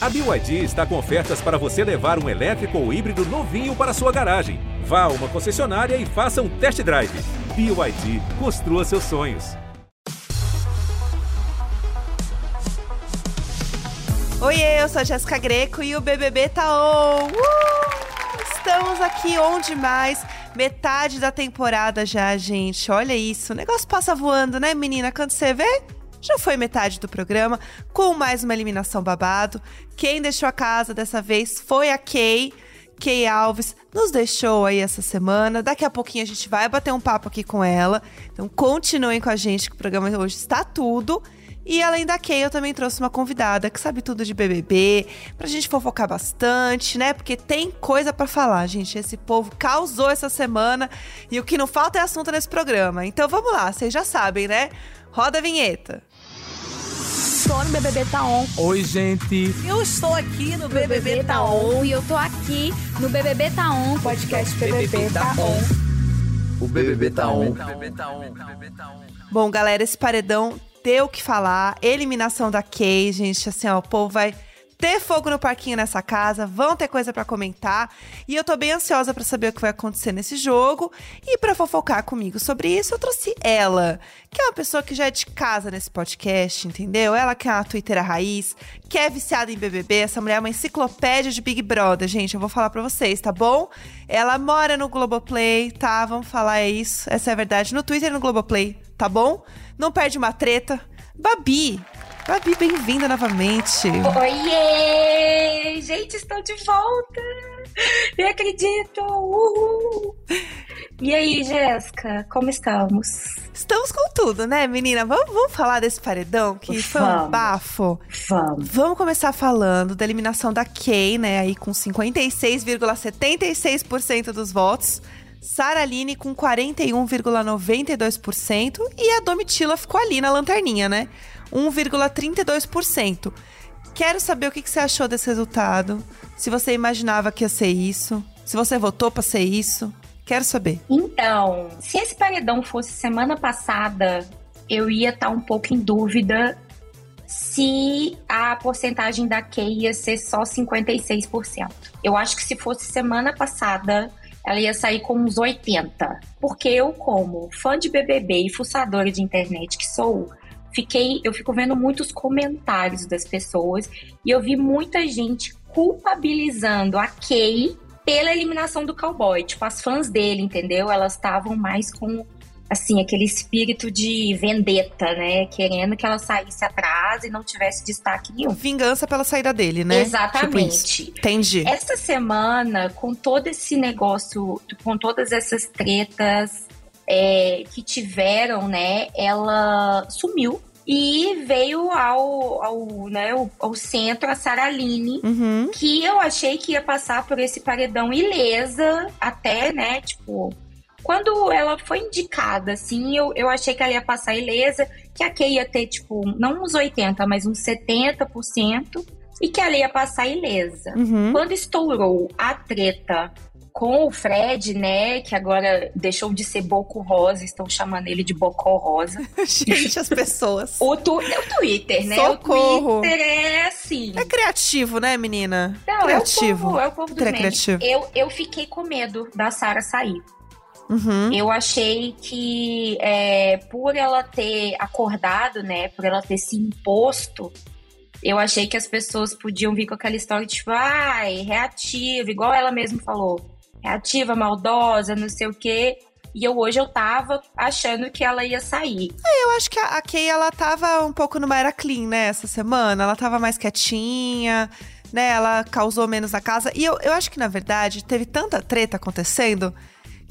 A BYD está com ofertas para você levar um elétrico ou híbrido novinho para sua garagem. Vá a uma concessionária e faça um test drive. BYD, construa seus sonhos. Oi, eu sou a Jéssica Greco e o BBB tá on! Uh! Estamos aqui onde mais? Metade da temporada já, gente. Olha isso. O negócio passa voando, né, menina? Quando você vê, já foi metade do programa, com mais uma eliminação babado. Quem deixou a casa dessa vez foi a Kay. Kay Alves nos deixou aí essa semana. Daqui a pouquinho a gente vai bater um papo aqui com ela. Então continuem com a gente que o programa hoje está tudo. E além da Kay, eu também trouxe uma convidada que sabe tudo de BBB, pra gente fofocar bastante, né? Porque tem coisa para falar, gente. Esse povo causou essa semana e o que não falta é assunto nesse programa. Então vamos lá, vocês já sabem, né? Roda a vinheta. Tô no BBB Tá On. Oi, gente. Eu estou aqui no BBB, BBB Tá On e eu tô aqui no BBB Tá On. Podcast BBB Tá On. O BBB tá on. Bom, galera, esse paredão deu o que falar. Eliminação da Kay, gente. Assim, ó, o povo vai ter fogo no parquinho nessa casa, vão ter coisa para comentar. E eu tô bem ansiosa para saber o que vai acontecer nesse jogo. E para fofocar comigo sobre isso, eu trouxe ela, que é uma pessoa que já é de casa nesse podcast, entendeu? Ela que é uma Twitter raiz, que é viciada em BBB. Essa mulher é uma enciclopédia de Big Brother, gente. Eu vou falar para vocês, tá bom? Ela mora no Globoplay, tá? Vamos falar é isso. Essa é a verdade. No Twitter e no Globoplay, tá bom? Não perde uma treta. Babi, Babi, bem-vinda novamente. Oiê! Gente, estou de volta! Nem acredito! Uhul! E aí, Jéssica, como estamos? Estamos com tudo, né, menina? Vamos, vamos falar desse paredão que foi um bafo. Vamos! Vamos começar falando da eliminação da Kay, né? Aí com 56,76% dos votos. Sara Aline com 41,92%. E a Domitila ficou ali na lanterninha, né? 1,32%. Quero saber o que você achou desse resultado. Se você imaginava que ia ser isso. Se você votou pra ser isso. Quero saber. Então, se esse paredão fosse semana passada, eu ia estar um pouco em dúvida se a porcentagem da Kay ia ser só 56%. Eu acho que se fosse semana passada, ela ia sair com uns 80%. Porque eu, como fã de BBB e fuçadora de internet que sou, fiquei, eu fico vendo muitos comentários das pessoas e eu vi muita gente culpabilizando a Kay pela eliminação do cowboy. Tipo, as fãs dele, entendeu? Elas estavam mais com, assim, aquele espírito de vendetta, né? Querendo que ela saísse atrás e não tivesse destaque nenhum. Vingança pela saída dele, né? Tipo. Exatamente. Entendi. Essa semana, com todo esse negócio, com todas essas tretas é, que tiveram, né? Ela sumiu e veio ao, ao, né, ao, ao centro a Saraline, Uhum. que eu achei que ia passar por esse paredão ilesa, até, né? Tipo, quando ela foi indicada, assim, eu, eu achei que ela ia passar ilesa, que a Kay ia ter, tipo, não uns 80%, mas uns 70%, e que ela ia passar ilesa. Uhum. Quando estourou a treta com o Fred, né, que agora deixou de ser Boco Rosa, estão chamando ele de Bocó Rosa. Gente, as pessoas. O, tu, é o Twitter, né? Socorro. O Twitter é assim. É criativo, né, menina? Não, criativo. é o povo, é o povo dos Tre- memes. criativo. Eu, eu fiquei com medo da Sara sair. Uhum. Eu achei que é, por ela ter acordado, né, por ela ter se imposto, eu achei que as pessoas podiam vir com aquela história tipo, ai, reativa, igual ela mesma falou, reativa, maldosa, não sei o quê. E eu hoje eu tava achando que ela ia sair. Eu acho que a, a Kay, ela tava um pouco numa era clean, né, essa semana. Ela tava mais quietinha, né, ela causou menos na casa. E eu, eu acho que, na verdade, teve tanta treta acontecendo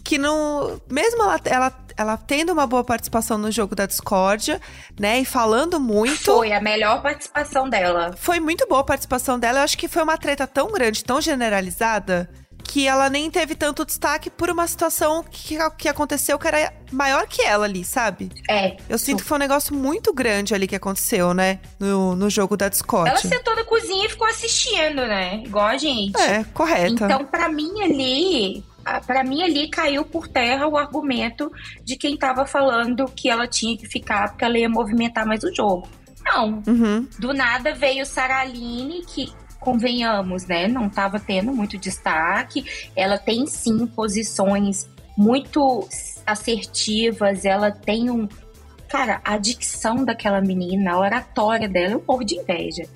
que não... Mesmo ela, ela, ela tendo uma boa participação no jogo da discórdia, né, e falando muito... Foi a melhor participação dela. Foi muito boa a participação dela. Eu acho que foi uma treta tão grande, tão generalizada, que ela nem teve tanto destaque por uma situação que, que aconteceu que era maior que ela ali, sabe? É. Eu sinto que foi um negócio muito grande ali que aconteceu, né? No, no jogo da Discord. Ela sentou na cozinha e ficou assistindo, né? Igual a gente. É, correta. Então, pra mim ali, a- pra mim ali caiu por terra o argumento de quem tava falando que ela tinha que ficar porque ela ia movimentar mais o jogo. Não. Uhum. Do nada veio Saraline, que convenhamos, né? Não estava tendo muito destaque. Ela tem sim posições muito assertivas, ela tem um. Cara, a dicção daquela menina, a oratória dela é um pouco de inveja.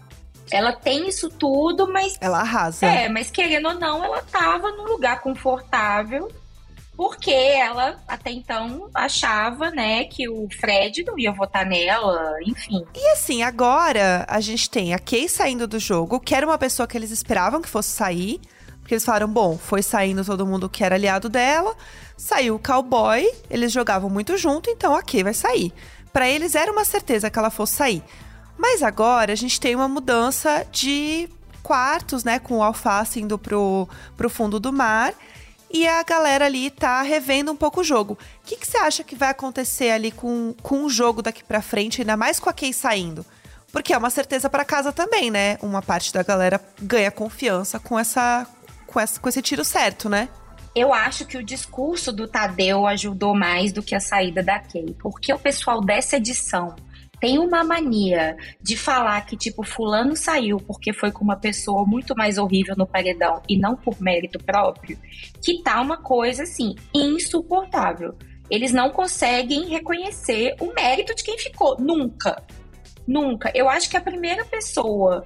Ela tem isso tudo, mas. Ela arrasa. É, mas querendo ou não, ela tava num lugar confortável porque ela até então achava, né, que o Fred não ia votar nela, enfim. E assim, agora a gente tem a Kay saindo do jogo, que era uma pessoa que eles esperavam que fosse sair. Porque eles falaram, bom, foi saindo todo mundo que era aliado dela, saiu o cowboy, eles jogavam muito junto, então a Kay vai sair. Para eles era uma certeza que ela fosse sair. Mas agora a gente tem uma mudança de quartos, né, com o alface indo pro, pro fundo do mar e a galera ali tá revendo um pouco o jogo. O que, você acha que vai acontecer ali com, com o jogo daqui pra frente, ainda mais com a Kay saindo? Porque é uma certeza para casa também, né? Uma parte da galera ganha confiança com essa, com essa com esse tiro certo, né? Eu acho que o discurso do Tadeu ajudou mais do que a saída da Kay, porque o pessoal dessa edição tem uma mania de falar que, tipo, fulano saiu porque foi com uma pessoa muito mais horrível no paredão e não por mérito próprio, que tá uma coisa, assim, insuportável. Eles não conseguem reconhecer o mérito de quem ficou. Nunca. Nunca. Eu acho que a primeira pessoa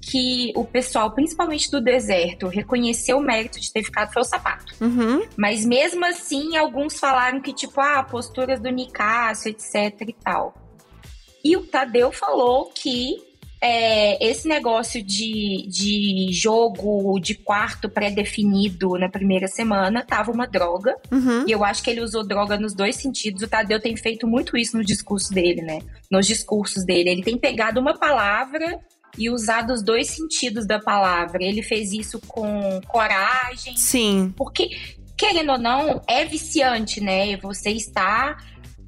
que o pessoal, principalmente do deserto, reconheceu o mérito de ter ficado foi o sapato. Uhum. Mas mesmo assim, alguns falaram que, tipo, ah, posturas do Nicásio, etc e tal. E o Tadeu falou que é, esse negócio de, de jogo de quarto pré-definido na primeira semana tava uma droga. Uhum. E eu acho que ele usou droga nos dois sentidos. O Tadeu tem feito muito isso no discurso dele, né? Nos discursos dele. Ele tem pegado uma palavra e usado os dois sentidos da palavra. Ele fez isso com coragem. Sim. Porque, querendo ou não, é viciante, né? Você está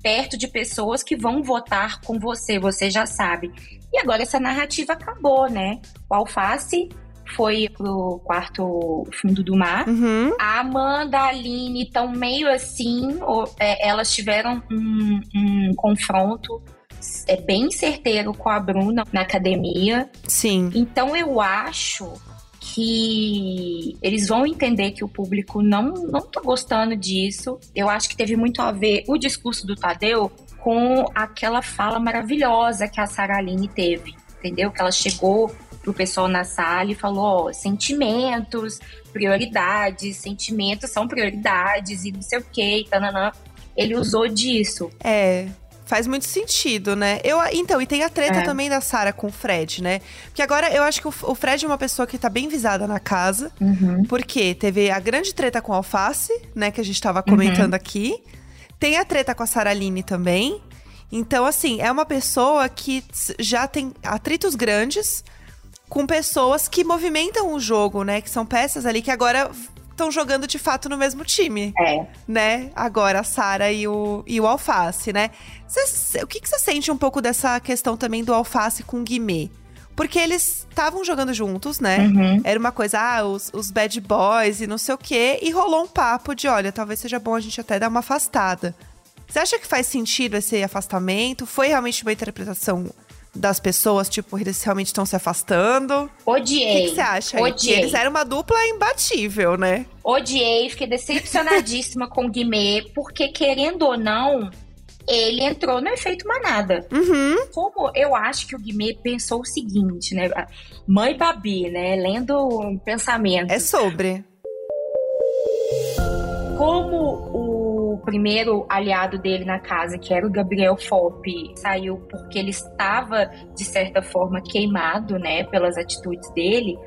perto de pessoas que vão votar com você, você já sabe. E agora essa narrativa acabou, né? O Alface foi pro quarto fundo do mar. Uhum. A Amanda, a Aline estão meio assim, ou, é, elas tiveram um, um confronto é bem certeiro com a Bruna na academia. Sim. Então eu acho que eles vão entender que o público não, não tá gostando disso. Eu acho que teve muito a ver o discurso do Tadeu com aquela fala maravilhosa que a Saraline teve, entendeu? Que ela chegou pro pessoal na sala e falou, ó, sentimentos, prioridades, sentimentos são prioridades e não sei o que, tananã. Ele usou disso. É. Faz muito sentido, né? Eu, então, e tem a treta É. também da Sarah com o Fred, né? Porque agora eu acho que o, o Fred é uma pessoa que tá bem visada na casa. Porque teve a grande treta com o Alface, né? Que a gente tava comentando aqui. Tem a treta com a Saraline também. Então, assim, é uma pessoa que já tem atritos grandes com pessoas que movimentam o jogo, né? Que são peças ali que agora estão jogando de fato no mesmo time É. né? Agora a Sara e o, e o Alface, né? Cê- o que, que você sente um pouco dessa questão também do Alface com o Guimê? Porque eles estavam jogando juntos, né? Uhum. Era uma coisa, ah, os, os bad boys e não sei o quê. E rolou um papo de, olha, talvez seja bom a gente até dar uma afastada. Você acha que faz sentido esse afastamento? Foi realmente uma interpretação das pessoas? Tipo, eles realmente estão se afastando? O Odiei. que que você acha? aí? Odiei. eles eram uma dupla imbatível, né? Odiei, fiquei decepcionadíssima com o Guimê, porque querendo ou não, ele entrou no efeito manada. Uhum. Como eu acho que o Guimê pensou o seguinte, né? Mãe Babi, né? Lendo pensamentos. É sobre. Como o primeiro aliado dele na casa, que era o Gabriel Fope, saiu porque ele estava, de certa forma, queimado, né? Pelas atitudes dele,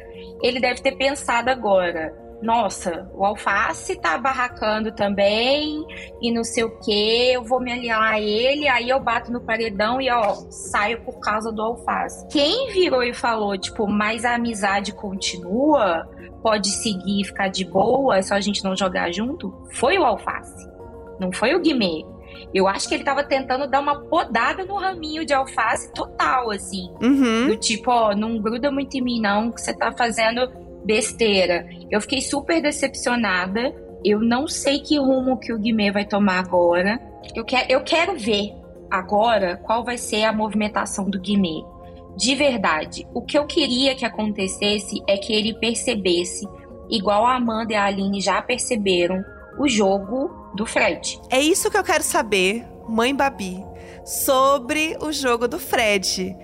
ele deve ter pensado agora. Nossa, o Alface tá barracando também e não sei o que, eu vou me aliar a ele, aí eu bato no paredão e ó, saio por causa do Alface. Quem virou e falou, tipo, mas a amizade continua, pode seguir e ficar de boa, é só a gente não jogar junto, foi o Alface, não foi o Guimê. Eu acho que ele tava tentando dar uma podada no raminho de alface total, assim. Uhum. Do tipo, ó, não gruda muito em mim, não, que você tá fazendo besteira. Eu fiquei super decepcionada. Eu não sei que rumo que o Guimê vai tomar agora. Eu, quero, eu quero ver agora qual vai ser a movimentação do Guimê. de verdade. O que eu queria que acontecesse é que ele percebesse, igual a Amanda e a Aline já perceberam, o jogo do Fred. É isso que eu quero saber, mãe Babi, sobre o jogo do Fred.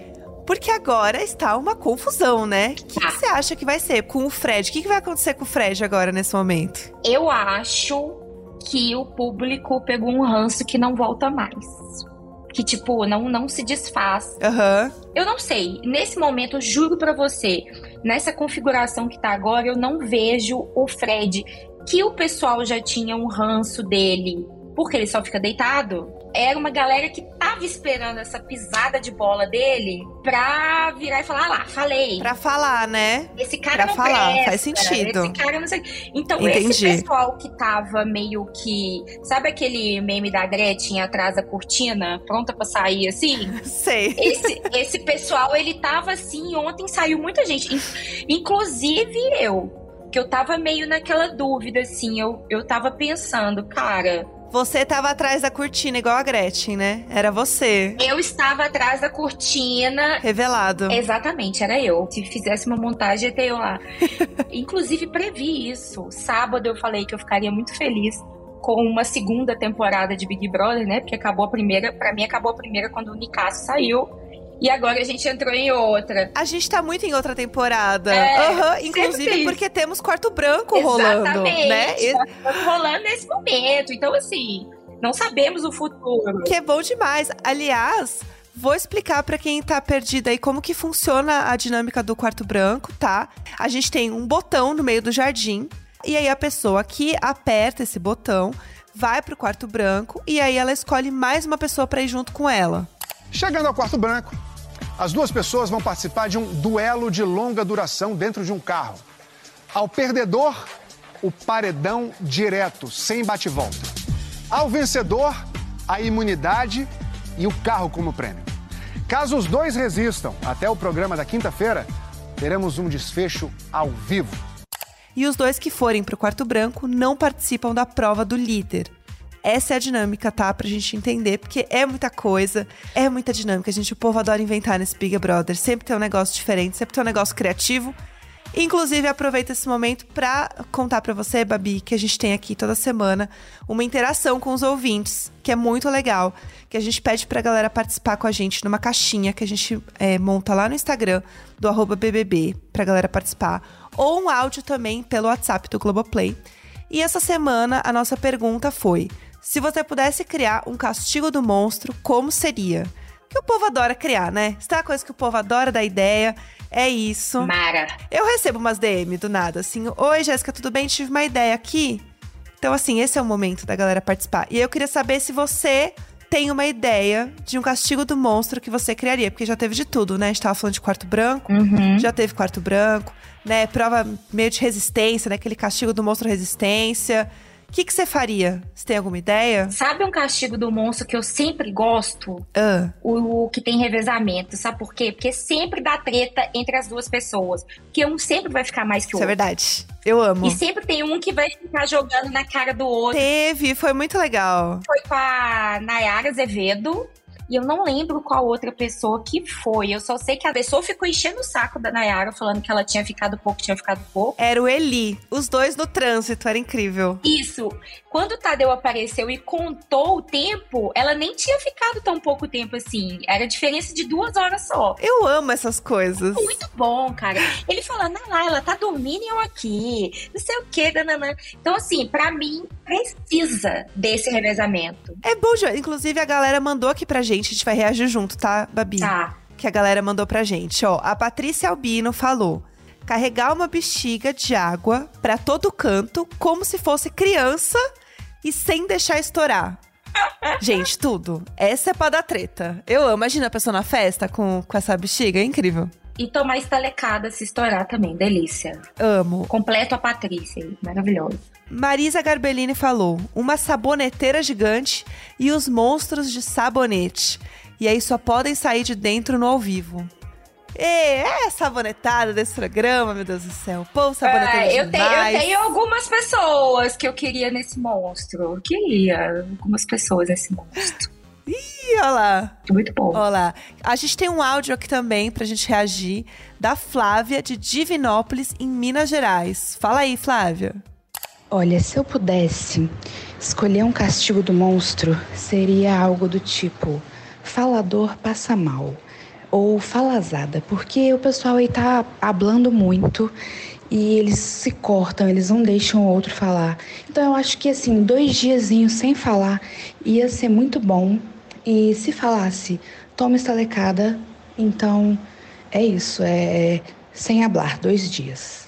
Porque agora está uma confusão, né? O que, Tá. que você acha que vai ser com o Fred? O que, que vai acontecer com o Fred agora nesse momento? Eu acho que o público pegou um ranço que não volta mais. Que, tipo, não, não se desfaz. Aham. Eu não sei. Nesse momento, eu juro pra você, nessa configuração que tá agora, eu não vejo o Fred, que o pessoal já tinha um ranço dele, porque ele só fica deitado. Era uma galera que tava esperando essa pisada de bola dele pra virar e falar: ah lá, falei. Pra falar, né? Esse cara Pra não falar, presta, faz sentido. Esse cara não sei. Então, Entendi. esse pessoal que tava meio que. Sabe aquele meme da Gretchen atrás da cortina, pronta pra sair assim? Sei. Esse, esse pessoal, ele tava assim. Ontem saiu muita gente, in- inclusive eu. Que eu tava meio naquela dúvida, assim. Eu, eu tava pensando, cara, Você tava atrás da cortina, igual a Gretchen, né? Era você. eu estava atrás da cortina Revelado. Exatamente, era eu. Se fizesse uma montagem, ia ter eu lá. Inclusive, previ isso. Sábado eu falei que eu ficaria muito feliz com uma segunda temporada de Big Brother, né? Porque acabou a primeira, pra mim acabou a primeira quando o Nicasso saiu. E agora a gente entrou em outra. A gente tá muito em outra temporada. É, Aham, sempre Inclusive isso. porque temos quarto branco rolando, Exatamente. né? E- Tá rolando nesse momento. Então, assim, não sabemos o futuro. Que é bom demais. Aliás, vou explicar pra quem tá perdido aí como que funciona a dinâmica do quarto branco, tá? A gente tem um botão no meio do jardim e aí a pessoa que aperta esse botão vai pro quarto branco e aí ela escolhe mais uma pessoa pra ir junto com ela. Chegando ao quarto branco, as duas pessoas vão participar de um duelo de longa duração dentro de um carro. Ao perdedor, o paredão direto, sem bate-volta. Ao vencedor, a imunidade e o carro como prêmio. Caso os dois resistam até o programa da quinta-feira, teremos um desfecho ao vivo. E os dois que forem pro quarto branco não participam da prova do líder. Essa é a dinâmica, tá? Pra gente entender, porque é muita coisa, é muita dinâmica. Gente, o povo adora inventar nesse Big Brother. Sempre tem um negócio diferente, sempre tem um negócio criativo. Inclusive, aproveito esse momento pra contar pra você, Babi, que a gente tem aqui toda semana uma interação com os ouvintes, que é muito legal. Que a gente pede pra galera participar com a gente numa caixinha que a gente é, monta lá no Instagram do arroba BBB, pra galera participar. Ou um áudio também pelo WhatsApp do Globoplay. E essa semana a nossa pergunta foi: se você pudesse criar um castigo do monstro, como seria? Que o povo adora criar, né? Tem uma coisa que o povo adora da ideia, é isso. Mara. Eu recebo umas DM do nada, assim: Oi, Jéssica, tudo bem? Tive uma ideia aqui. Então, assim, esse é o momento da galera participar. E eu queria saber se você tem uma ideia de um castigo do monstro que você criaria, porque já teve de tudo, né? A gente tava falando de quarto branco, Uhum. já teve quarto branco, né? Prova meio de resistência, né? Aquele castigo do monstro resistência. O que, você faria? Você tem alguma ideia? Sabe um castigo do monstro que eu sempre gosto? Ah, O, o que tem revezamento. Sabe por quê? Porque sempre dá treta entre as duas pessoas. Porque um sempre vai ficar mais que o isso é outro. verdade. Eu amo. E sempre tem um que vai ficar jogando na cara do outro. Teve, foi muito legal. Foi com a Nayara Azevedo. E eu não lembro qual outra pessoa que foi. Eu só sei que a pessoa ficou enchendo o saco da Nayara, falando que ela tinha ficado pouco, tinha ficado pouco. Era o Eli, os dois no trânsito, era incrível. Isso. Quando o Tadeu apareceu e contou o tempo, ela nem tinha ficado tão pouco tempo assim. Era diferença de duas horas só. Eu amo essas coisas. Muito bom, cara. Ele falando, ah lá, ela tá dormindo e eu aqui. Não sei o que, nananã. Então, assim, pra mim, precisa desse revezamento. É bom. Inclusive, a galera mandou aqui pra gente. A gente vai reagir junto, tá, Babi? Tá. Que a galera mandou pra gente. Ó, a Patrícia Albino falou: carregar uma bexiga de água pra todo canto, como se fosse criança e sem deixar estourar. Gente, tudo. Essa é pra dar treta. Eu amo. Imagina a pessoa na festa com, com essa bexiga. É incrível. E tomar estalecada se estourar também, delícia. Amo. Completo a Patrícia, maravilhoso. Marisa Garbellini falou: uma saboneteira gigante e os monstros de sabonete. E aí só podem sair de dentro no ao vivo. Ê, é sabonetada desse programa, meu Deus do céu. Pô, saboneteira É, eu, tenho, eu tenho algumas pessoas que eu queria nesse monstro. Eu queria algumas pessoas nesse monstro. Ih, olha lá. Muito bom. Olha lá. A gente tem um áudio aqui também pra gente reagir da Flávia de Divinópolis, em Minas Gerais. Fala aí, Flávia. Olha, se eu pudesse escolher um castigo do monstro, seria algo do tipo: falador passa mal ou falazada, porque o pessoal aí tá hablando muito e eles se cortam, eles não deixam o outro falar. Então eu acho que assim, dois diazinhos sem falar ia ser muito bom. E se falasse, toma estalecada, então é isso, é sem hablar, dois dias.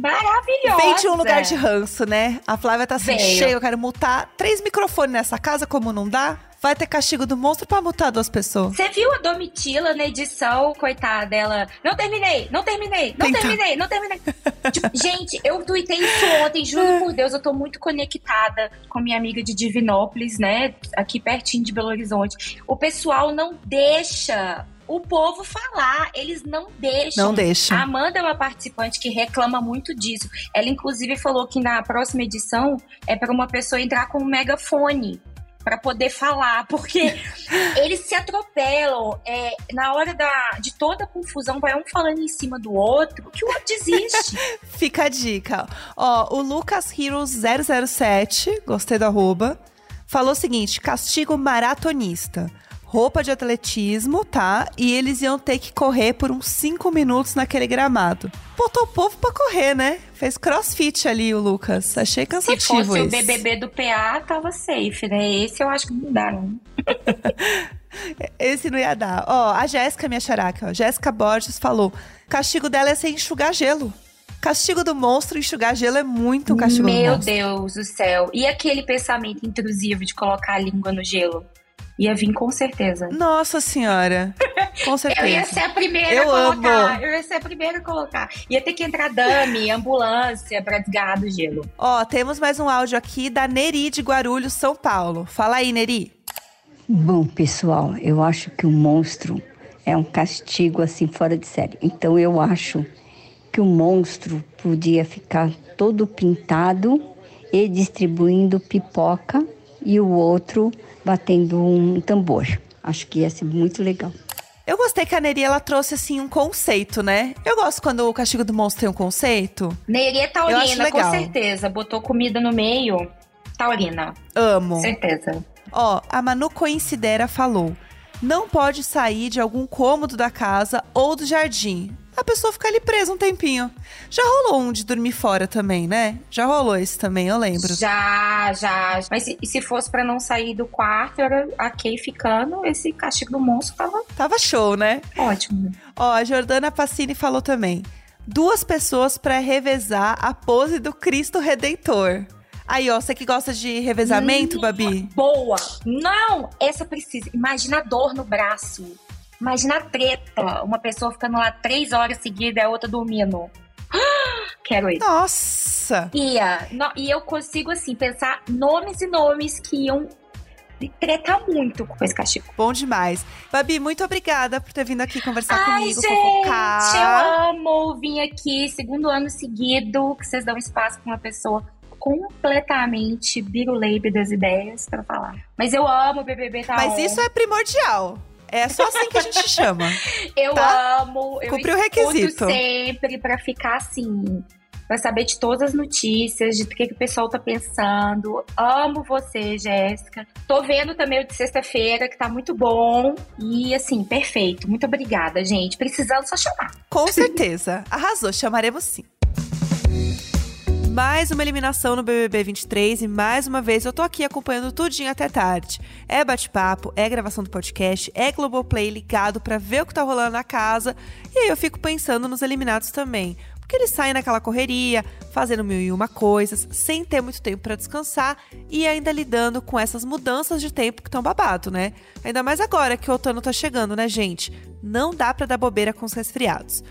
Maravilhosa. Vem de um lugar de ranço, né? A Flávia tá assim, Veio. cheia, eu quero multar três microfones nessa casa, como não dá? Vai ter castigo do monstro pra multar duas pessoas. Você viu a Domitila na edição, coitada dela? Não terminei, não terminei, não Então. terminei, não terminei. Tipo, gente, eu tuitei isso ontem, juro por Deus, eu tô muito conectada com minha amiga de Divinópolis, né? Aqui pertinho de Belo Horizonte. O pessoal não deixa o povo falar, eles não deixam. Não deixa. A Amanda é uma participante que reclama muito disso. Ela, inclusive, falou que na próxima edição é para uma pessoa entrar com um megafone para poder falar, porque eles se atropelam. É, na hora da, de toda a confusão, vai um falando em cima do outro, que o outro desiste. Fica a dica. Ó, o Lucas Heroes 007, gostei do arroba, falou o seguinte: castigo maratonista. Roupa de atletismo, tá? E eles iam ter que correr por uns 5 minutos naquele gramado. Botou o povo pra correr, né? Fez crossfit ali o Lucas. Achei se cansativo fosse o esse. BBB do PA, tava safe, né? Esse eu acho que não dá, não. Esse não ia dar. Ó, a Jéssica, minha xaraca, ó. Jéssica Borges falou: castigo dela é ser enxugar gelo. Castigo do monstro, enxugar gelo é muito um castigo do Meu monstro. Deus do céu. E aquele pensamento intrusivo de colocar a língua no gelo? Ia vir com certeza. Nossa senhora. Com certeza. Eu ia ser a primeira Eu a colocar. amo. Eu ia ser a primeira a colocar. Ia ter que entrar dame, ambulância pra desgarrar do gelo. Ó, temos mais um áudio aqui da Neri de Guarulhos, São Paulo. Fala aí, Neri. Bom, pessoal, eu acho que o monstro é um castigo assim fora de série. Então eu acho que o monstro podia ficar todo pintado e distribuindo pipoca e o outro batendo um tambor. Acho que ia ser muito legal. Eu gostei que a Neri ela trouxe assim um conceito, né? Eu gosto quando o castigo do monstro tem um conceito. Neria Eu acho taurina, com certeza. Botou comida no meio. Taurina, Amo. certeza. Ó, a Manu Coincidera falou: não pode sair de algum cômodo da casa ou do jardim. A pessoa fica ali presa um tempinho. Já rolou um de dormir fora também, né? Já rolou esse também, eu lembro. Já, já. Mas se, se fosse pra não sair do quarto, era a Kay ficando, esse castigo do monstro tava Tava show, né? ótimo. Ó, a Jordana Passini falou também. Duas pessoas pra revezar a pose do Cristo Redentor. Aí, ó, você que gosta de revezamento, Babi? Boa! Não! Essa precisa. Imagina a dor no braço. Imagina a treta. Uma pessoa ficando lá três horas seguidas e a outra dormindo. Quero ir. Nossa! Ia. No- e eu consigo, assim, pensar nomes e nomes que iam tretar muito com esse castigo. Bom demais. Babi, muito obrigada por ter vindo aqui conversar Ai, comigo, gente, fofocar. eu amo vir aqui, segundo ano seguido, que vocês dão espaço pra uma pessoa completamente biruleibe das ideias pra falar. Mas eu amo o BBB tá Mas on. isso é primordial. É só assim que a gente chama. Eu tá? amo, eu Cumpriu o requisito. sempre pra ficar assim, pra saber de todas as notícias, de o que, que o pessoal tá pensando. Amo você, Jéssica. Tô vendo também o de sexta-feira, que tá muito bom. E assim, perfeito. Muito obrigada, gente. Precisando só chamar. Com certeza. Arrasou, chamaremos sim. Mais uma eliminação no BBB 23 e mais uma vez eu tô aqui acompanhando tudinho até tarde. É bate-papo, é gravação do podcast, é Globoplay ligado pra ver o que tá rolando na casa. E aí eu fico pensando nos eliminados também. Porque eles saem naquela correria, fazendo mil e uma coisas, sem ter muito tempo pra descansar e ainda lidando com essas mudanças de tempo que estão babado, né? Ainda mais agora que o outono tá chegando, né, gente? Não dá pra dar bobeira com os resfriados.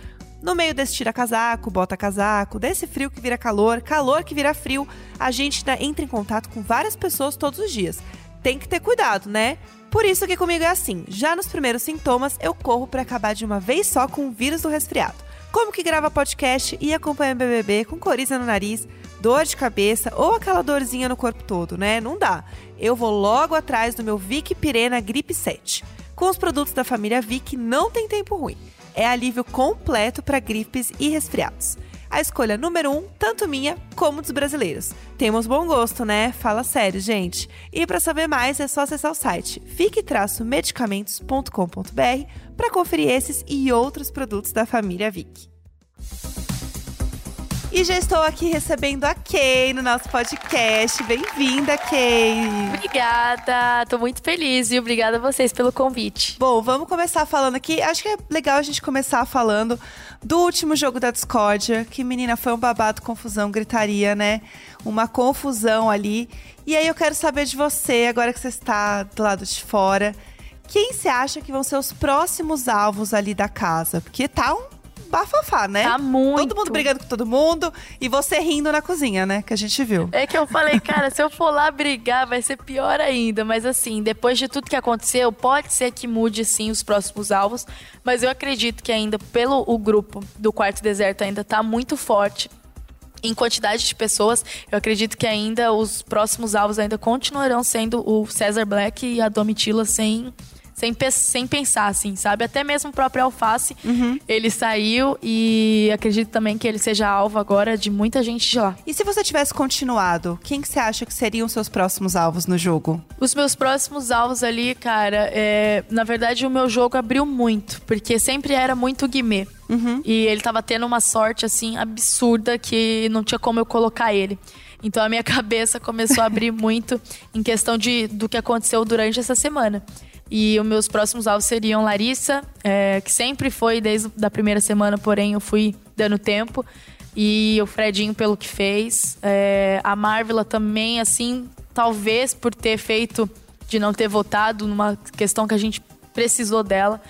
No meio desse tira casaco, bota casaco, desse frio que vira calor, calor que vira frio, a gente ainda entra em contato com várias pessoas todos os dias. Tem que ter cuidado, né? Por isso que comigo é assim. Já nos primeiros sintomas, eu corro pra acabar de uma vez só com o vírus do resfriado. Como que grava podcast e acompanha BBB com coriza no nariz, dor de cabeça ou aquela dorzinha no corpo todo, né? Não dá. Eu vou logo atrás do meu Vic Pirena Gripe 7. Com os produtos da família Vic não tem tempo ruim. É alívio completo para gripes e resfriados. A escolha número um, tanto minha como dos brasileiros. Temos bom gosto, né? Fala sério, gente. E para saber mais é só acessar o site fique-medicamentos.com.br para conferir esses e outros produtos da família Vic. E já estou aqui recebendo a Kay no nosso podcast. Bem-vinda, Kay! Obrigada, tô muito feliz e obrigada a vocês pelo convite. Bom, vamos começar falando aqui. Acho que é legal a gente começar falando do último jogo da Discordia, que menina foi um babado, confusão, gritaria, né? Uma confusão ali. E aí eu quero saber de você, agora que você está do lado de fora, quem você acha que vão ser os próximos alvos ali da casa? Porque tá um bafafá, né? Tá muito. Todo mundo brigando com todo mundo e você rindo na cozinha, né? Que a gente viu. É que eu falei, cara, se eu for lá brigar, vai ser pior ainda. Mas assim, depois de tudo que aconteceu, pode ser que mude sim os próximos alvos. Mas eu acredito que ainda, pelo o grupo do Quarto Deserto, ainda tá muito forte. Em quantidade de pessoas, eu acredito que ainda os próximos alvos ainda continuarão sendo o Cesar Black e a Domitila sem sem, sem pensar, assim, sabe? Até mesmo o próprio Alface, Uhum. ele saiu e acredito também que ele seja alvo agora de muita gente de lá. E se você tivesse continuado, quem que você acha que seriam os seus próximos alvos no jogo? Os meus próximos alvos ali, cara, é... na verdade o meu jogo abriu muito, porque sempre era muito Guimê. Uhum. E ele tava tendo uma sorte, assim, absurda que não tinha como eu colocar ele. Então a minha cabeça começou a abrir muito em questão de, do que aconteceu durante essa semana. E os meus próximos alvos seriam Larissa, é, que sempre foi desde a primeira semana, porém eu fui dando tempo. E o Fredinho pelo que fez. É, a Marvela também, assim, talvez por ter feito, de não ter votado numa questão que a gente precisou dela.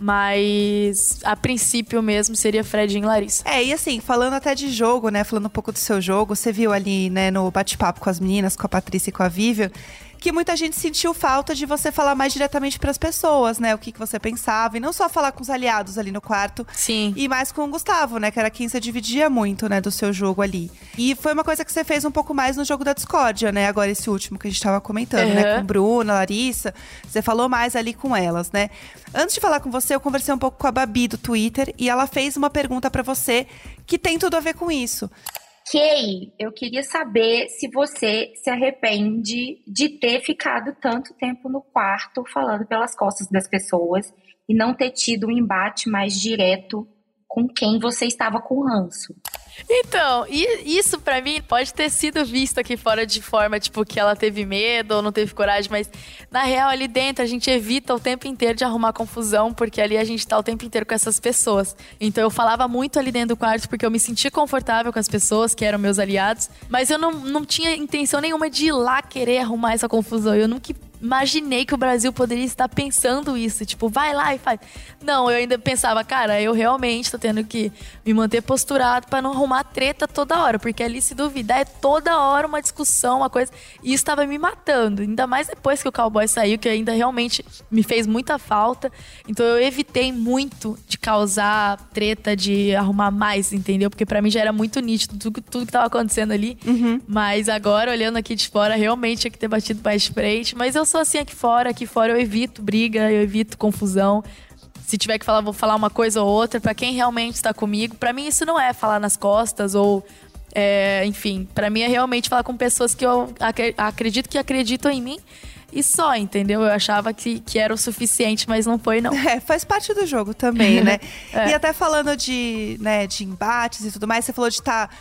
Mas a princípio mesmo seria Fredinho e Larissa. É, e assim, falando até de jogo, né? Falando um pouco do seu jogo, você viu ali, né, no bate-papo com as meninas, com a Patrícia e com a Vivian, que muita gente sentiu falta de você falar mais diretamente para as pessoas, né? O que, que você pensava. E não só falar com os aliados ali no quarto. Sim. E mais com o Gustavo, né? Que era quem você dividia muito, né? Do seu jogo ali. E foi uma coisa que você fez um pouco mais no jogo da Discordia, né? Agora esse último que a gente tava comentando, né? Uhum. Com Bruna, Larissa. Você falou mais ali com elas, né? Antes de falar com você, eu conversei um pouco com a Babi do Twitter. E ela fez uma pergunta para você que tem tudo a ver com isso. Kay, eu queria saber se você se arrepende de ter ficado tanto tempo no quarto falando pelas costas das pessoas e não ter tido um embate mais direto com quem você estava com ranço. Então, isso pra mim pode ter sido visto aqui fora de forma, tipo, que ela teve medo ou não teve coragem, mas na real, ali dentro, a gente evita o tempo inteiro de arrumar confusão, porque ali a gente tá o tempo inteiro com essas pessoas. Então eu falava muito ali dentro do quarto, porque eu me sentia confortável com as pessoas, que eram meus aliados, mas eu não, não tinha intenção nenhuma de ir lá querer arrumar essa confusão. Eu nunca imaginei que o Brasil poderia estar pensando isso, tipo, vai lá e faz. Não, eu ainda pensava, cara, eu realmente tô tendo que me manter posturado para não arrumar treta toda hora, porque ali se duvidar é toda hora uma discussão, uma coisa, e isso tava me matando, ainda mais depois que o cowboy saiu, que ainda realmente me fez muita falta. Então eu evitei muito de causar treta, de arrumar mais, entendeu? Porque para mim já era muito nítido tudo, tudo que tava acontecendo ali. Mas agora olhando aqui de fora, realmente tinha que ter batido mais de frente, mas eu sou assim aqui fora, aqui fora eu evito briga, eu evito confusão. Se tiver que falar, vou falar uma coisa ou outra pra quem realmente está comigo. Pra mim isso não é falar nas costas ou é, enfim, pra mim é realmente falar com pessoas que eu acre- acredito que acreditam em mim e só, entendeu? Eu achava que, que era o suficiente, mas não foi não. É, faz parte do jogo também, né? É. E até falando de, né, de embates e tudo mais, você falou de estar tá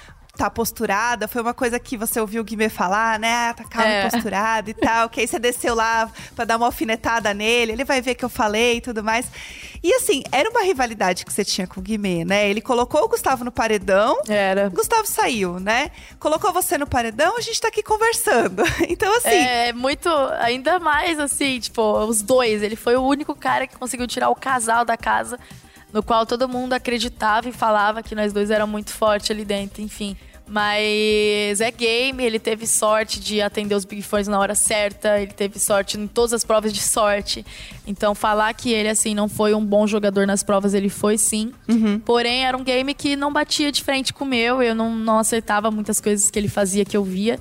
posturada, foi uma coisa que você ouviu o Guimê falar, né? Ah, tá calma É. e posturada e tal. Que aí você desceu lá pra dar uma alfinetada nele, ele vai ver que eu falei e tudo mais. E assim, era uma rivalidade que você tinha com o Guimê, né? Ele colocou o Gustavo no paredão, Era. o Gustavo saiu, né? Colocou você no paredão, a gente tá aqui conversando. Então, assim, É muito, ainda mais assim, tipo, os dois. Ele foi o único cara que conseguiu tirar o casal da casa, no qual todo mundo acreditava e falava que nós dois eram muito fortes ali dentro, enfim. Mas é game, ele teve sorte de atender os Big Fours na hora certa, ele teve sorte em todas as provas de sorte. Então, falar que ele, assim, não foi um bom jogador nas provas, ele foi sim. Uhum. Porém, era um game que não batia de frente com o meu, eu não, não acertava muitas coisas que ele fazia que eu via.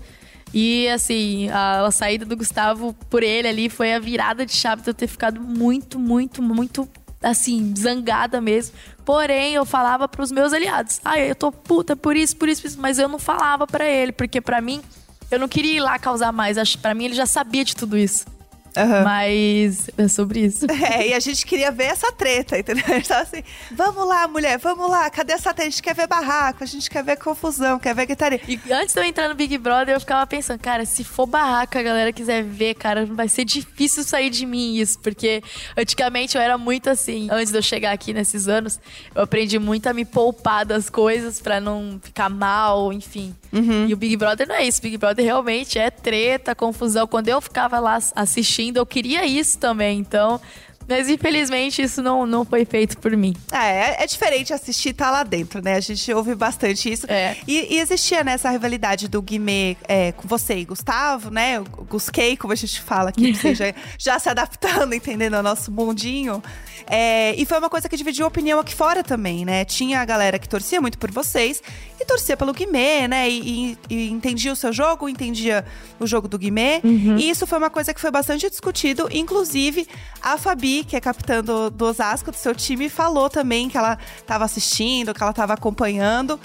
E, assim, a, a saída do Gustavo por ele ali foi a virada de chave de eu ter ficado muito, muito, muito assim, zangada mesmo. Porém, eu falava pros meus aliados: "Ah, eu tô puta por isso, por isso, por isso", mas eu não falava para ele, porque para mim eu não queria ir lá causar mais. Para mim ele já sabia de tudo isso. Uhum. Mas é sobre isso. É, e a gente queria ver essa treta, entendeu? A gente tava assim, vamos lá, mulher, vamos lá, cadê essa treta? A gente quer ver barraco, a gente quer ver confusão, quer ver gritaria. E antes de eu entrar no Big Brother, eu ficava pensando, cara, se for barraco, a galera quiser ver, cara, vai ser difícil sair de mim isso, porque antigamente eu era muito assim. Antes de eu chegar aqui nesses anos, eu aprendi muito a me poupar das coisas pra não ficar mal, enfim. Uhum. E o Big Brother não é isso. Big Brother realmente é treta, confusão. Quando eu ficava lá assistindo, eu queria isso também. Então, mas infelizmente isso não, não foi feito por mim. É, é diferente assistir e tá lá dentro, né? A gente ouve bastante isso. É. E, e existia nessa rivalidade do Guimê é, com você e Gustavo, né? O Gusquei, como a gente fala aqui, você já, já se adaptando, entendendo ao nosso mundinho. É, e foi uma coisa que dividiu opinião aqui fora também, né? Tinha a galera que torcia muito por vocês e torcia pelo Guimê, né? E, e- e entendia o seu jogo, entendia o jogo do Guimê. E isso foi uma coisa que foi bastante discutido. Inclusive, a Fabi, que é capitã do, do Osasco, do seu time, falou também que ela estava assistindo, que ela estava acompanhando.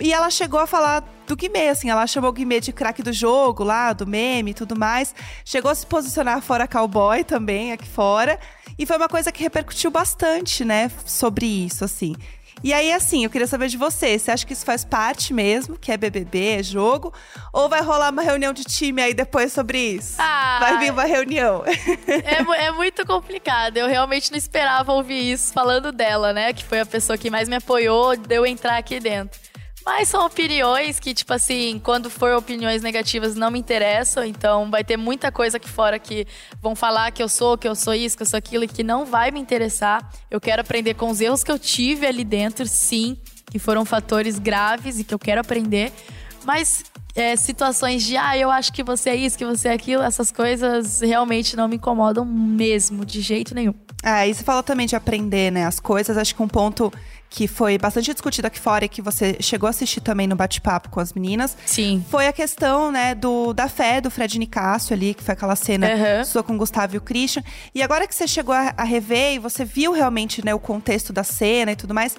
E ela chegou a falar do Guimê, assim, ela chamou o Guimê de craque do jogo lá, do meme e tudo mais. Chegou a se posicionar fora cowboy também, aqui fora. E foi uma coisa que repercutiu bastante, né, sobre isso, assim. E aí, assim, eu queria saber de você. Você acha que isso faz parte mesmo, que é BBB, é jogo? Ou vai rolar uma reunião de time aí depois sobre isso? Ah, Vai vir uma reunião. É, é muito complicado. Eu realmente não esperava ouvir isso falando dela, né? Que foi a pessoa que mais me apoiou de eu entrar aqui dentro. Mas são opiniões que, tipo assim, quando for opiniões negativas não me interessam. Então vai ter muita coisa aqui fora que vão falar que eu sou, que eu sou isso, que eu sou aquilo, e que não vai me interessar. Eu quero aprender com os erros que eu tive ali dentro, sim, que foram fatores graves e que eu quero aprender. Mas é, situações de, ah, eu acho que você é isso, que você é aquilo, essas coisas realmente não me incomodam mesmo, de jeito nenhum. Ah, e você falou também de aprender, né, as coisas. Acho que um ponto que foi bastante discutido aqui fora e que você chegou a assistir também no bate-papo com as meninas. Sim. Foi a questão, né, do, da fé do Fred Nicásio ali, que foi aquela cena Aham. sua com o Gustavo e o Christian. E agora que você chegou a, a rever e você viu realmente, né, o contexto da cena e tudo mais,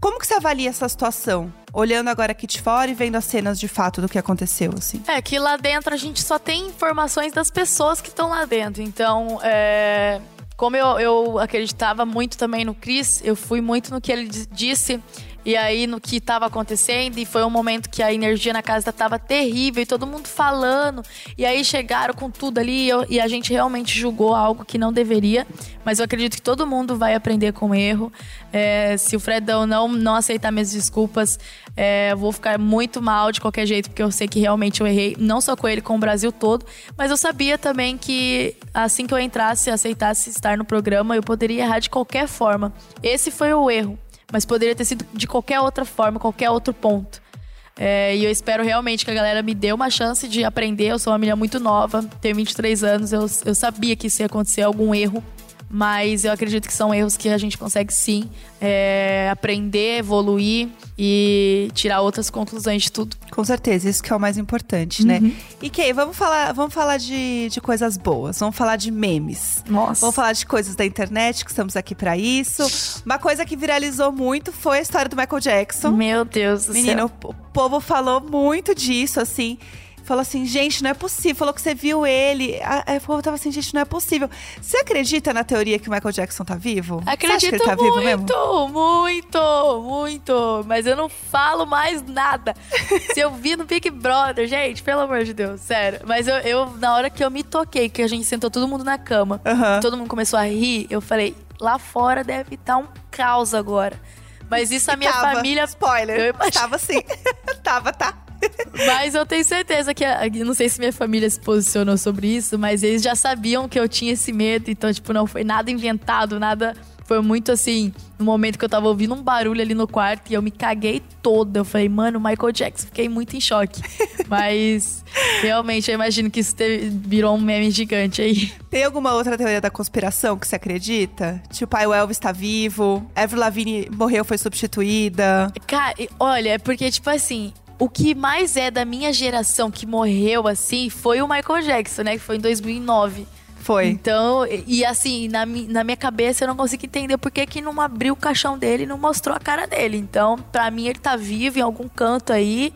como que você avalia essa situação? Olhando agora aqui de fora e vendo as cenas de fato do que aconteceu, assim. É que lá dentro a gente só tem informações das pessoas que estão lá dentro. Então, é, como eu, eu acreditava muito também no Chris, eu fui muito no que ele di- disse. E aí, no que estava acontecendo, e foi um momento que a energia na casa estava terrível, e todo mundo falando. E aí chegaram com tudo ali, e, eu- e a gente realmente julgou algo que não deveria. Mas eu acredito que todo mundo vai aprender com o erro. É, se o Fredão não, não aceitar minhas desculpas, é, eu vou ficar muito mal de qualquer jeito, porque eu sei que realmente eu errei, não só com ele, com o Brasil todo. Mas eu sabia também que assim que eu entrasse aceitasse estar no programa, eu poderia errar de qualquer forma. Esse foi o erro. Mas poderia ter sido de qualquer outra forma, qualquer outro ponto. É, e eu espero realmente que a galera me dê uma chance de aprender. Eu sou uma menina muito nova, tenho 23 anos, eu, eu sabia que isso ia acontecer algum erro. Mas eu acredito que são erros que a gente consegue sim é, aprender, evoluir e tirar outras conclusões de tudo. Com certeza, isso que é o mais importante, né? Uhum. E Kay, vamos falar, vamos falar de, de coisas boas, vamos falar de memes. Nossa. Vamos falar de coisas da internet, que estamos aqui pra isso. Uma coisa que viralizou muito foi a história do Michael Jackson. Meu Deus do Menino, céu. o povo falou muito disso, assim. Falou assim, gente, não é possível. Falou que você viu ele. Aí o povo tava assim, gente, não é possível. Você acredita na teoria que o Michael Jackson tá vivo? Você acha que Acredito ele tá muito, vivo mesmo? muito, muito. Mas eu não falo mais nada. Se eu vi no Big Brother, gente, pelo amor de Deus, sério. Mas eu, eu, na hora que eu me toquei, que a gente sentou todo mundo na cama, Aham. todo mundo começou a rir, eu falei, lá fora deve estar um caos agora. Mas isso a minha Tava. família. Spoiler. Eu imagino. Tava sim. tava, tá? Mas eu tenho certeza que. Não sei se minha família se posicionou sobre isso, mas eles já sabiam que eu tinha esse medo. Então, tipo, não foi nada inventado, nada. Foi muito assim, no momento que eu tava ouvindo um barulho ali no quarto e eu me caguei toda. Eu falei, mano, Michael Jackson, fiquei muito em choque. Mas realmente eu imagino que isso teve, virou um meme gigante aí. Tem alguma outra teoria da conspiração que você acredita? Tipo, ah, o Elvis tá vivo, Avril Lavigne morreu, foi substituída. Cara, olha, é porque, tipo assim, o que mais é da minha geração que morreu assim foi o Michael Jackson, né? Que foi em 2009. Foi. Então, e assim, na, na minha cabeça eu não consigo entender por que, que não abriu o caixão dele e não mostrou a cara dele. Então, pra mim, ele tá vivo em algum canto aí.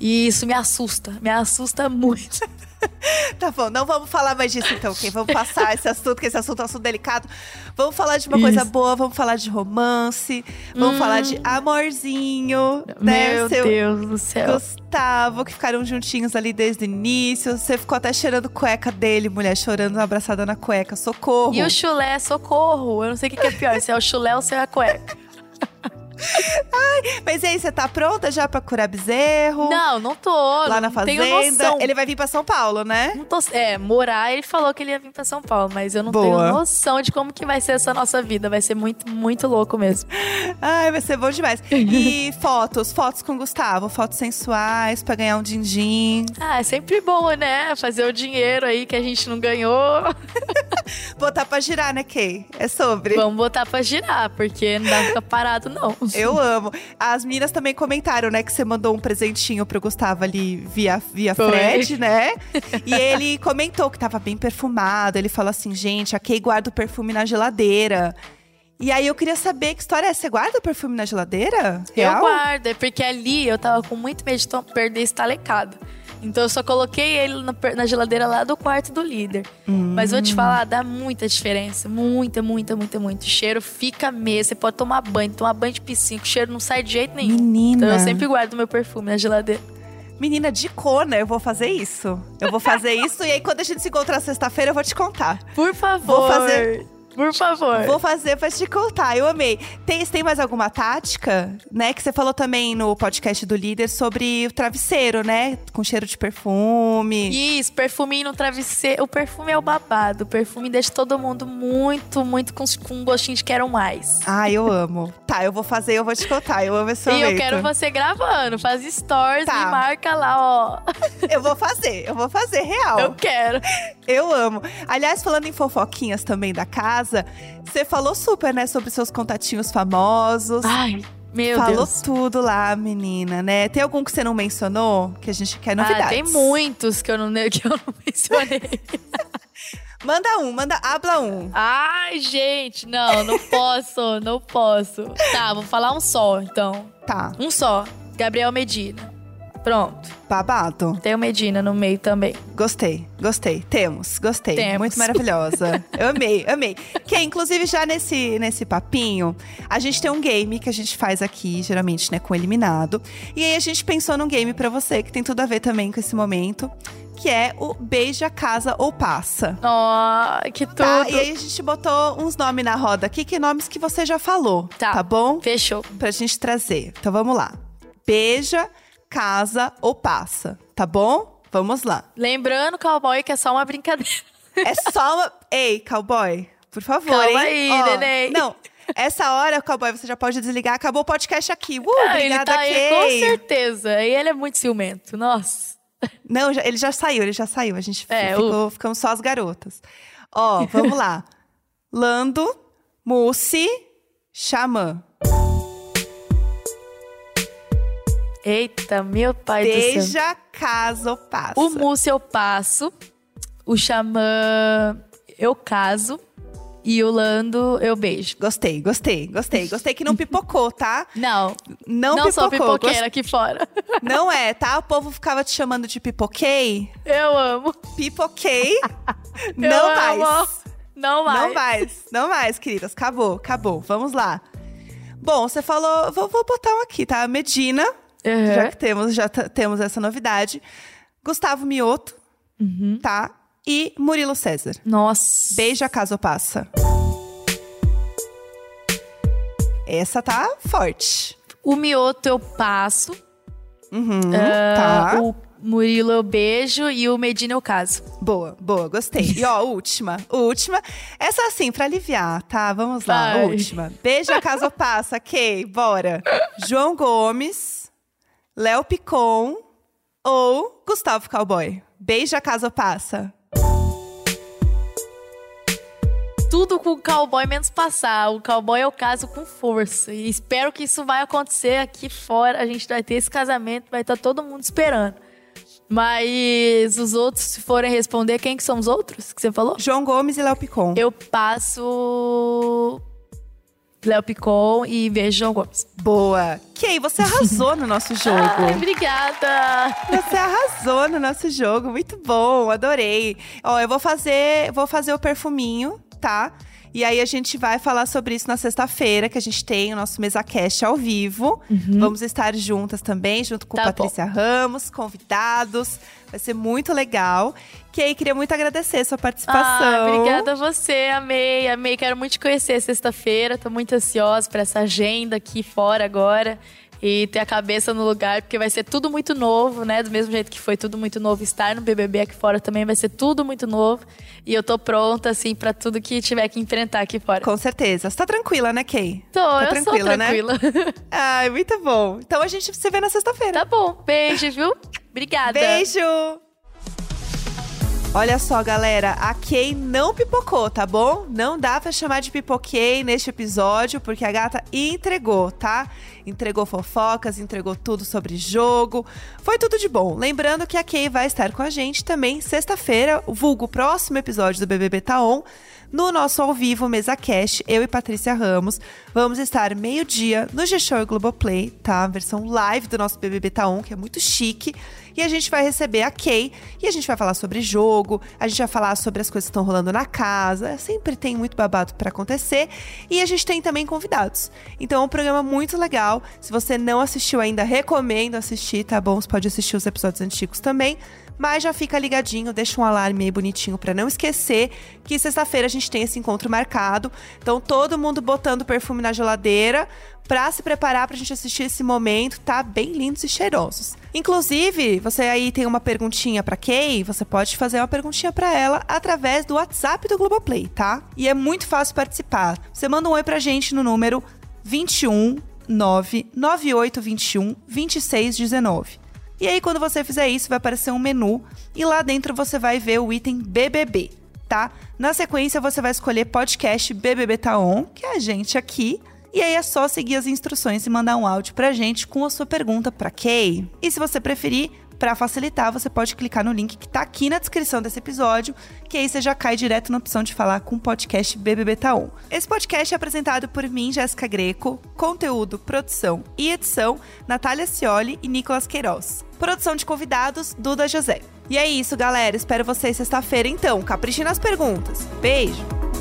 E isso me assusta, me assusta muito. tá bom, não vamos falar mais disso então, ok? Vamos passar esse assunto, que esse assunto é um assunto delicado. Vamos falar de uma Isso. coisa boa, vamos falar de romance, vamos hum. falar de amorzinho, né? Meu Seu Deus do céu. Gustavo, que ficaram juntinhos ali desde o início. Você ficou até cheirando cueca dele, mulher, chorando abraçada na cueca. Socorro. E o chulé, socorro. Eu não sei o que é pior, se é o chulé ou se é a cueca. Ai, mas e aí, você tá pronta já pra curar bezerro? Não, não tô. Lá na fazenda. Ele vai vir pra São Paulo, né? Não tô, é, morar, ele falou que ele ia vir pra São Paulo, mas eu não Boa. tenho noção de como que vai ser essa nossa vida. Vai ser muito, muito louco mesmo. Ai, vai ser bom demais. E fotos, fotos com o Gustavo, fotos sensuais pra ganhar um din-din. Ah, é sempre bom, né? Fazer o dinheiro aí que a gente não ganhou. botar pra girar, né, Kay? É sobre. Vamos botar pra girar, porque não dá pra ficar parado, não. Eu amo. As meninas também comentaram, né, que você mandou um presentinho pro Gustavo ali via, via Fred, né? E ele comentou que tava bem perfumado. Ele falou assim, gente, a Kay guarda o perfume na geladeira. E aí eu queria saber que história é essa. Você guarda o perfume na geladeira? Real? Eu guardo, é porque ali eu tava com muito medo de perder estalecado. Então eu só coloquei ele na, na geladeira lá do quarto do líder. Hum. Mas vou te falar, dá muita diferença. Muita, muita, muita, muito. O cheiro fica mesmo. Você pode tomar banho, tomar banho de piscina, o cheiro não sai de jeito nenhum. Menina. Então eu sempre guardo meu perfume na geladeira. Menina, de cona, eu vou fazer isso. Eu vou fazer isso e aí quando a gente se encontrar sexta-feira eu vou te contar. Por favor. Vou fazer por favor. Vou fazer pra te contar. Eu amei. Tem, tem mais alguma tática, né? Que você falou também no podcast do líder sobre o travesseiro, né? Com cheiro de perfume. Isso, perfuminho no travesseiro. O perfume é o babado. O perfume deixa todo mundo muito, muito com, com um gostinho de quero mais. Ah, eu amo. tá, eu vou fazer, eu vou te contar. Eu amo esse momento. E eu quero você gravando. Faz stories tá. e marca lá, ó. Eu vou fazer, eu vou fazer real. Eu quero. Eu amo. Aliás, falando em fofoquinhas também da casa casa. Você falou super, né, sobre seus contatinhos famosos. Ai. Meu Falou Deus. tudo lá, menina, né? Tem algum que você não mencionou? Que a gente quer novidades. Ah, tem muitos que eu não, que eu não mencionei. manda um, manda, habla um. Ai, gente, não, não posso, não posso. Tá, vou falar um só, então. Tá. Um só. Gabriel Medina. Pronto. Babado. Tem o Medina no meio também. Gostei, gostei. Temos, gostei. Temos. Muito maravilhosa. Eu amei, amei. Que inclusive já nesse, nesse papinho, a gente tem um game que a gente faz aqui, geralmente, né, com eliminado. E aí a gente pensou num game para você que tem tudo a ver também com esse momento que é o Beija, Casa ou Passa. Oh, que tudo! Tá? E aí a gente botou uns nomes na roda aqui, que nomes que você já falou, tá, tá bom? Fechou. Pra gente trazer. Então vamos lá. Beija, casa ou passa, tá bom? Vamos lá. Lembrando, cowboy, que é só uma brincadeira. É só uma. Ei, cowboy, por favor. Calma hein? aí, Ó, neném. Não. Essa hora, cowboy, você já pode desligar. Acabou o podcast aqui. Uh, ah, obrigada, tá aí, Com certeza. E ele é muito ciumento. Nossa. Não, ele já saiu, ele já saiu. A gente é, ficou, uh. ficamos só as garotas. Ó, vamos lá. Lando, Mussi, Xamã. Eita, meu pai do céu. Beija, casa ou passa. O Múcio eu passo. O Xamã eu caso. E o Lando eu beijo. Gostei, gostei, gostei. Gostei que não pipocou, tá? Não. Não, não pipocou. sou pipoqueira Gost... aqui fora. Não é, tá? O povo ficava te chamando de pipoquei. Eu amo. Pipoquei. não eu mais. Amo. Não mais. Não mais. Não mais, queridas. Acabou, acabou. Vamos lá. Bom, você falou. Vou, vou botar um aqui, tá? Medina. Uhum. Já que temos, já temos essa novidade. Gustavo Mioto, uhum. tá? E Murilo César. Nossa. Beija caso passa. Essa tá forte. O Mioto eu passo. Uhum, Ah, tá. O Murilo eu beijo e o Medina eu caso. Boa, boa, gostei. E ó, última, última. Essa assim, pra aliviar, tá? Vamos lá, Vai. última. Beija caso passa, ok, bora. João Gomes, Léo Picon ou Gustavo Cowboy? Beija caso passa. Tudo com o cowboy menos passar. O cowboy eu caso com força. E espero que isso vai acontecer aqui fora. A gente vai ter esse casamento, vai estar todo mundo esperando. Mas os outros, se forem responder, quem que são os outros que você falou? João Gomes e Léo Picon. Eu passo Léo Picon e beijo João Gomes. Boa. Kay, você arrasou no nosso jogo. Ai, obrigada! Você arrasou no nosso jogo, muito bom, adorei. Ó, eu vou fazer, vou fazer o perfuminho, tá? E aí a gente vai falar sobre isso na sexta-feira, que a gente tem o nosso MesaCast ao vivo. Vamos estar juntas também, junto com Uhum. Tá Patrícia Ramos, convidados. Vai ser muito legal. Kay, queria muito agradecer sua participação. Ah, obrigada a você, amei, amei. Quero muito te conhecer sexta-feira. Tô muito ansiosa pra essa agenda aqui fora agora. E ter a cabeça no lugar, porque vai ser tudo muito novo, né? Do mesmo jeito que foi tudo muito novo estar no BBB aqui fora também vai ser tudo muito novo. E eu tô pronta, assim, pra tudo que tiver que enfrentar aqui fora. Com certeza. Você tá tranquila, né, Kay? Tô, tá eu tranquila, sou né? tranquila. Ai, muito bom. Então a gente se vê na sexta-feira. tá bom, beijo, viu? Obrigada. Beijo! Olha só, galera, a Kay não pipocou, tá bom? Não dá pra chamar de pipoquei neste episódio, porque a gata entregou, tá? Entregou fofocas, entregou tudo sobre jogo. Foi tudo de bom. Lembrando que a Kay vai estar com a gente também sexta-feira, vulgo próximo episódio do BBB Tá On, no nosso ao vivo Mesa Cash, eu e Patrícia Ramos. Vamos estar meio-dia no G-Show e Globoplay, tá? Versão live do nosso BBB Tá On, que é muito chique. E a gente vai receber a Kay e a gente vai falar sobre jogo, a gente vai falar sobre as coisas que estão rolando na casa. Sempre tem muito babado pra acontecer. E a gente tem também convidados. Então é um programa muito legal. Se você não assistiu ainda, recomendo assistir, tá bom? Você pode assistir os episódios antigos também. Mas já fica ligadinho, deixa um alarme aí bonitinho pra não esquecer que sexta-feira a gente tem esse encontro marcado. Então todo mundo botando perfume na geladeira pra se preparar pra gente assistir esse momento, tá? Bem lindos e cheirosos. Inclusive, você aí tem uma perguntinha pra Kay, você pode fazer uma perguntinha pra ela através do WhatsApp do Globoplay, tá? E é muito fácil participar. Você manda um oi pra gente no número 21 99821 2619. E aí, quando você fizer isso, vai aparecer um menu e lá dentro você vai ver o item BBB, tá? Na sequência, você vai escolher podcast BBB Tá On, que é a gente aqui. E aí é só seguir as instruções e mandar um áudio pra gente com a sua pergunta pra Kay. E se você preferir, Pra facilitar, você pode clicar no link que tá aqui na descrição desse episódio, que aí você já cai direto na opção de falar com o podcast BBB Taon. Esse podcast é apresentado por mim, Jéssica Greco, conteúdo, produção e edição, Natália Cioli e Nicolas Queiroz. Produção de convidados, Duda José. E é isso, galera. Espero vocês sexta-feira, então. Capriche nas perguntas. Beijo!